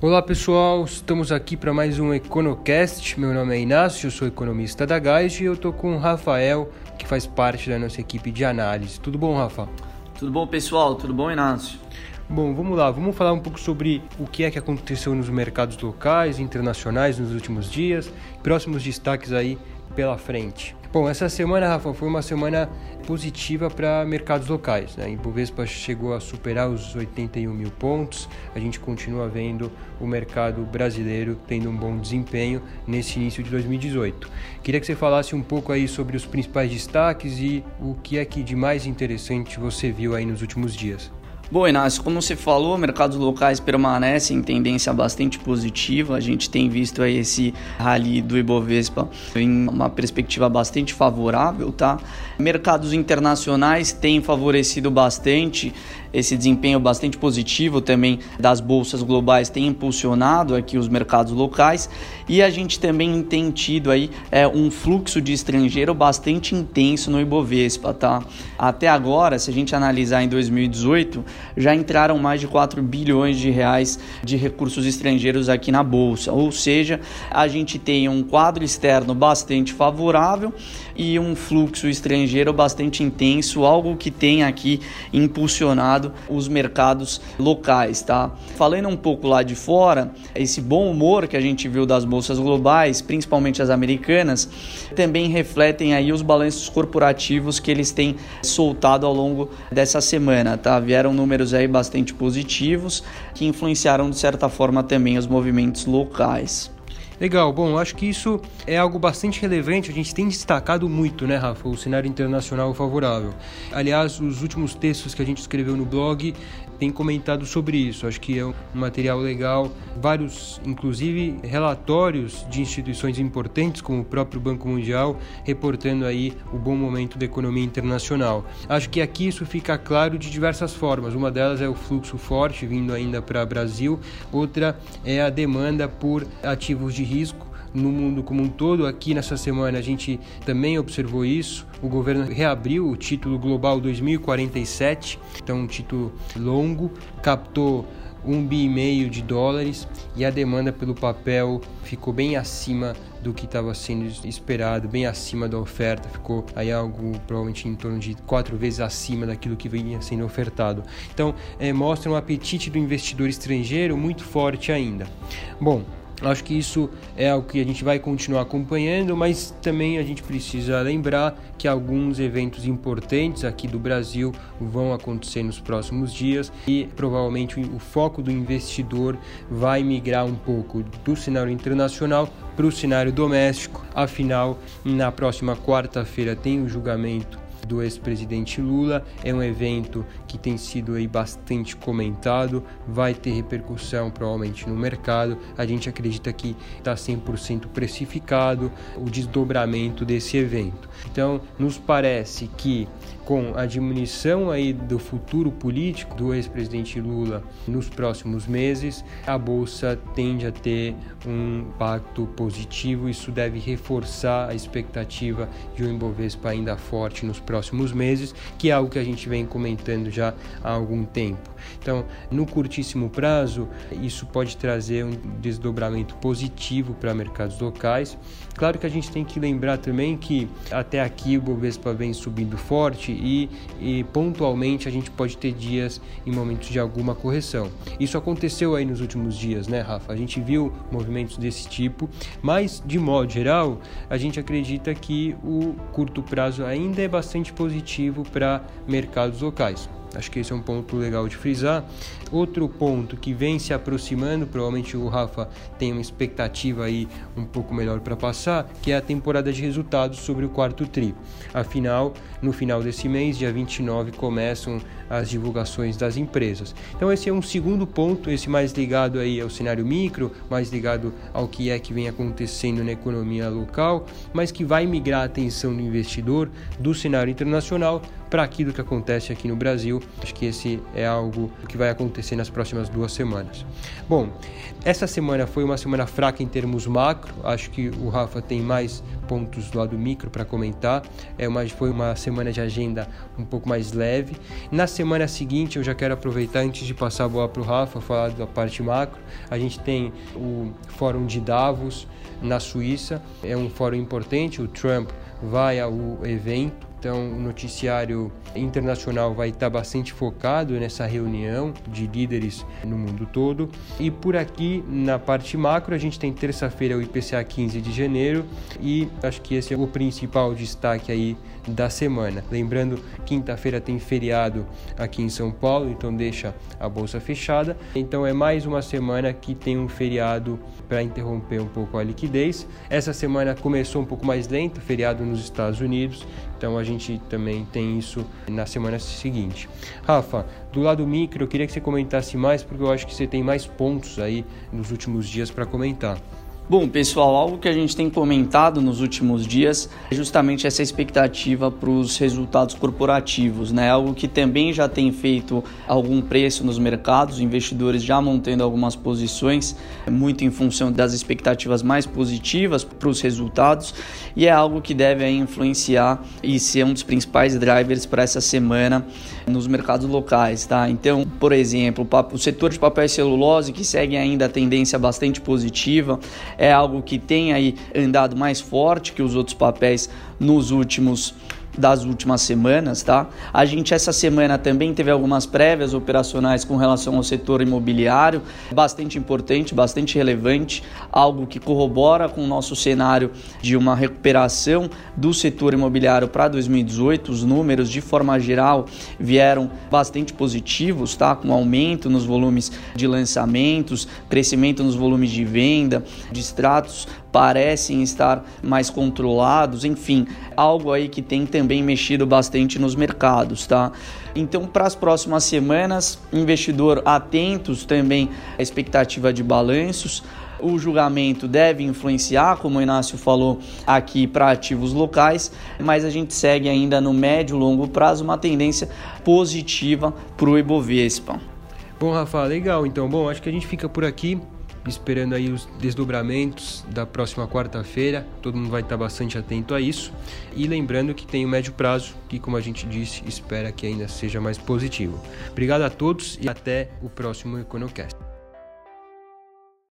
Olá pessoal, estamos aqui para mais um EconoCast. Meu nome é Inácio, eu sou economista da Gás e eu estou com o Rafael, que faz parte da nossa equipe de análise. Tudo bom, Rafa? Tudo bom, pessoal? Tudo bom, Inácio? Bom, vamos lá, vamos falar um pouco sobre o que é que aconteceu nos mercados locais e internacionais nos últimos dias, próximos destaques aí pela frente. Bom, essa semana, Rafa, foi uma semana positiva para mercados locais. Né? Ibovespa chegou a superar os 81 mil pontos. A gente continua vendo o mercado brasileiro tendo um bom desempenho nesse início de 2018. Queria que você falasse um pouco aí sobre os principais destaques e o que é que de mais interessante você viu aí nos últimos dias. Bom, Inácio, como você falou, mercados locais permanecem em tendência bastante positiva. A gente tem visto aí esse rally do Ibovespa em uma perspectiva bastante favorável, tá? Mercados internacionais têm favorecido bastante esse desempenho bastante positivo também das bolsas globais tem impulsionado aqui os mercados locais e a gente também tem tido aí é, um fluxo de estrangeiro bastante intenso no Ibovespa, tá? Até agora, se a gente analisar em 2018, já entraram mais de 4 bilhões de reais de recursos estrangeiros aqui na bolsa, ou seja, a gente tem um quadro externo bastante favorável e um fluxo estrangeiro bastante intenso, algo que tem aqui impulsionado os mercados locais, tá? Falando um pouco lá de fora, esse bom humor que a gente viu das bolsas globais, principalmente as americanas, também refletem aí os balanços corporativos que eles têm soltado ao longo dessa semana, tá? Vieram números aí bastante positivos que influenciaram de certa forma também os movimentos locais. Legal, bom, acho que isso é algo bastante relevante. A gente tem destacado muito, né, Rafa, o cenário internacional favorável. Aliás, os últimos textos que a gente escreveu no blog têm comentado sobre isso. Acho que é um material legal. Vários, inclusive, relatórios de instituições importantes, como o próprio Banco Mundial, reportando aí o bom momento da economia internacional. Acho que aqui isso fica claro de diversas formas. Uma delas é o fluxo forte vindo ainda para o Brasil, outra é a demanda por ativos de risco no mundo como um todo. Aqui nessa semana a gente também observou isso. O governo reabriu o título Global 2047, então um título longo, captou um bi e meio de dólares e a demanda pelo papel ficou bem acima do que estava sendo esperado, bem acima da oferta, ficou aí algo provavelmente em torno de quatro vezes acima daquilo que vinha sendo ofertado. Então é, mostra um apetite do investidor estrangeiro muito forte ainda. Bom, Acho que isso é algo que a gente vai continuar acompanhando, mas também a gente precisa lembrar que alguns eventos importantes aqui do Brasil vão acontecer nos próximos dias e provavelmente o foco do investidor vai migrar um pouco do cenário internacional para o cenário doméstico. Afinal, na próxima quarta-feira tem o julgamento do ex-presidente Lula. É um evento que tem sido aí bastante comentado, vai ter repercussão provavelmente no mercado. A gente acredita que está 100% precificado o desdobramento desse evento. Então, nos parece que com a diminuição aí do futuro político do ex-presidente Lula nos próximos meses, a bolsa tende a ter um impacto positivo. Isso deve reforçar a expectativa de um Ibovespa ainda forte nos próximos meses, que é algo que a gente vem comentando já há algum tempo. Então, no curtíssimo prazo, isso pode trazer um desdobramento positivo para mercados locais. Claro que a gente tem que lembrar também que até aqui o Bovespa vem subindo forte e, e pontualmente a gente pode ter dias em momentos de alguma correção. Isso aconteceu aí nos últimos dias, né, Rafa? A gente viu movimentos desse tipo, mas de modo geral, a gente acredita que o curto prazo ainda é bastante positivo para mercados locais. Acho que esse é um ponto legal de frisar. Outro ponto que vem se aproximando, provavelmente o Rafa tem uma expectativa aí um pouco melhor para passar, que é a temporada de resultados sobre o quarto tri. Afinal, no final desse mês, dia 29, começam as divulgações das empresas. Então esse é um segundo ponto, esse mais ligado aí ao cenário micro, mais ligado ao que é que vem acontecendo na economia local, mas que vai migrar a atenção do investidor do cenário internacional para aquilo que acontece aqui no Brasil. Acho que esse é algo que vai acontecer nas próximas duas semanas. Bom, essa semana foi uma semana fraca em termos macro. Acho que o Rafa tem mais pontos do lado micro para comentar. É uma, foi uma semana de agenda um pouco mais leve. Na semana seguinte, eu já quero aproveitar antes de passar a bola para o Rafa, falar da parte macro. A gente tem o Fórum de Davos na Suíça. É um fórum importante. O Trump vai ao evento então, o noticiário internacional vai estar bastante focado nessa reunião de líderes no mundo todo. E por aqui, na parte macro, a gente tem terça-feira o IPCA 15 de janeiro e acho que esse é o principal destaque aí da semana. Lembrando, quinta-feira tem feriado aqui em São Paulo, então deixa a bolsa fechada. Então é mais uma semana que tem um feriado para interromper um pouco a liquidez. Essa semana começou um pouco mais lenta, feriado nos Estados Unidos, então a gente também tem isso na semana seguinte. Rafa, do lado micro, eu queria que você comentasse mais, porque eu acho que você tem mais pontos aí nos últimos dias para comentar. Bom, pessoal, algo que a gente tem comentado nos últimos dias é justamente essa expectativa para os resultados corporativos, né? Algo que também já tem feito algum preço nos mercados, investidores já montando algumas posições, muito em função das expectativas mais positivas para os resultados, e é algo que deve influenciar e ser um dos principais drivers para essa semana nos mercados locais, tá? Então, por exemplo, o setor de papel e celulose que segue ainda a tendência bastante positiva é algo que tem aí andado mais forte que os outros papéis nos últimos das últimas semanas, tá? A gente essa semana também teve algumas prévias operacionais com relação ao setor imobiliário, bastante importante, bastante relevante, algo que corrobora com o nosso cenário de uma recuperação do setor imobiliário para 2018. Os números, de forma geral, vieram bastante positivos, tá? Com aumento nos volumes de lançamentos, crescimento nos volumes de venda, de extratos parecem estar mais controlados, enfim, algo aí que tem também mexido bastante nos mercados, tá? Então, para as próximas semanas, investidor atentos também à expectativa de balanços. O julgamento deve influenciar, como o Inácio falou aqui, para ativos locais, mas a gente segue ainda no médio e longo prazo uma tendência positiva para o Ibovespa. Bom, Rafa, legal. Então, bom, acho que a gente fica por aqui esperando aí os desdobramentos da próxima quarta-feira. Todo mundo vai estar bastante atento a isso. E lembrando que tem o médio prazo, que como a gente disse, espera que ainda seja mais positivo. Obrigado a todos e até o próximo EconoCast.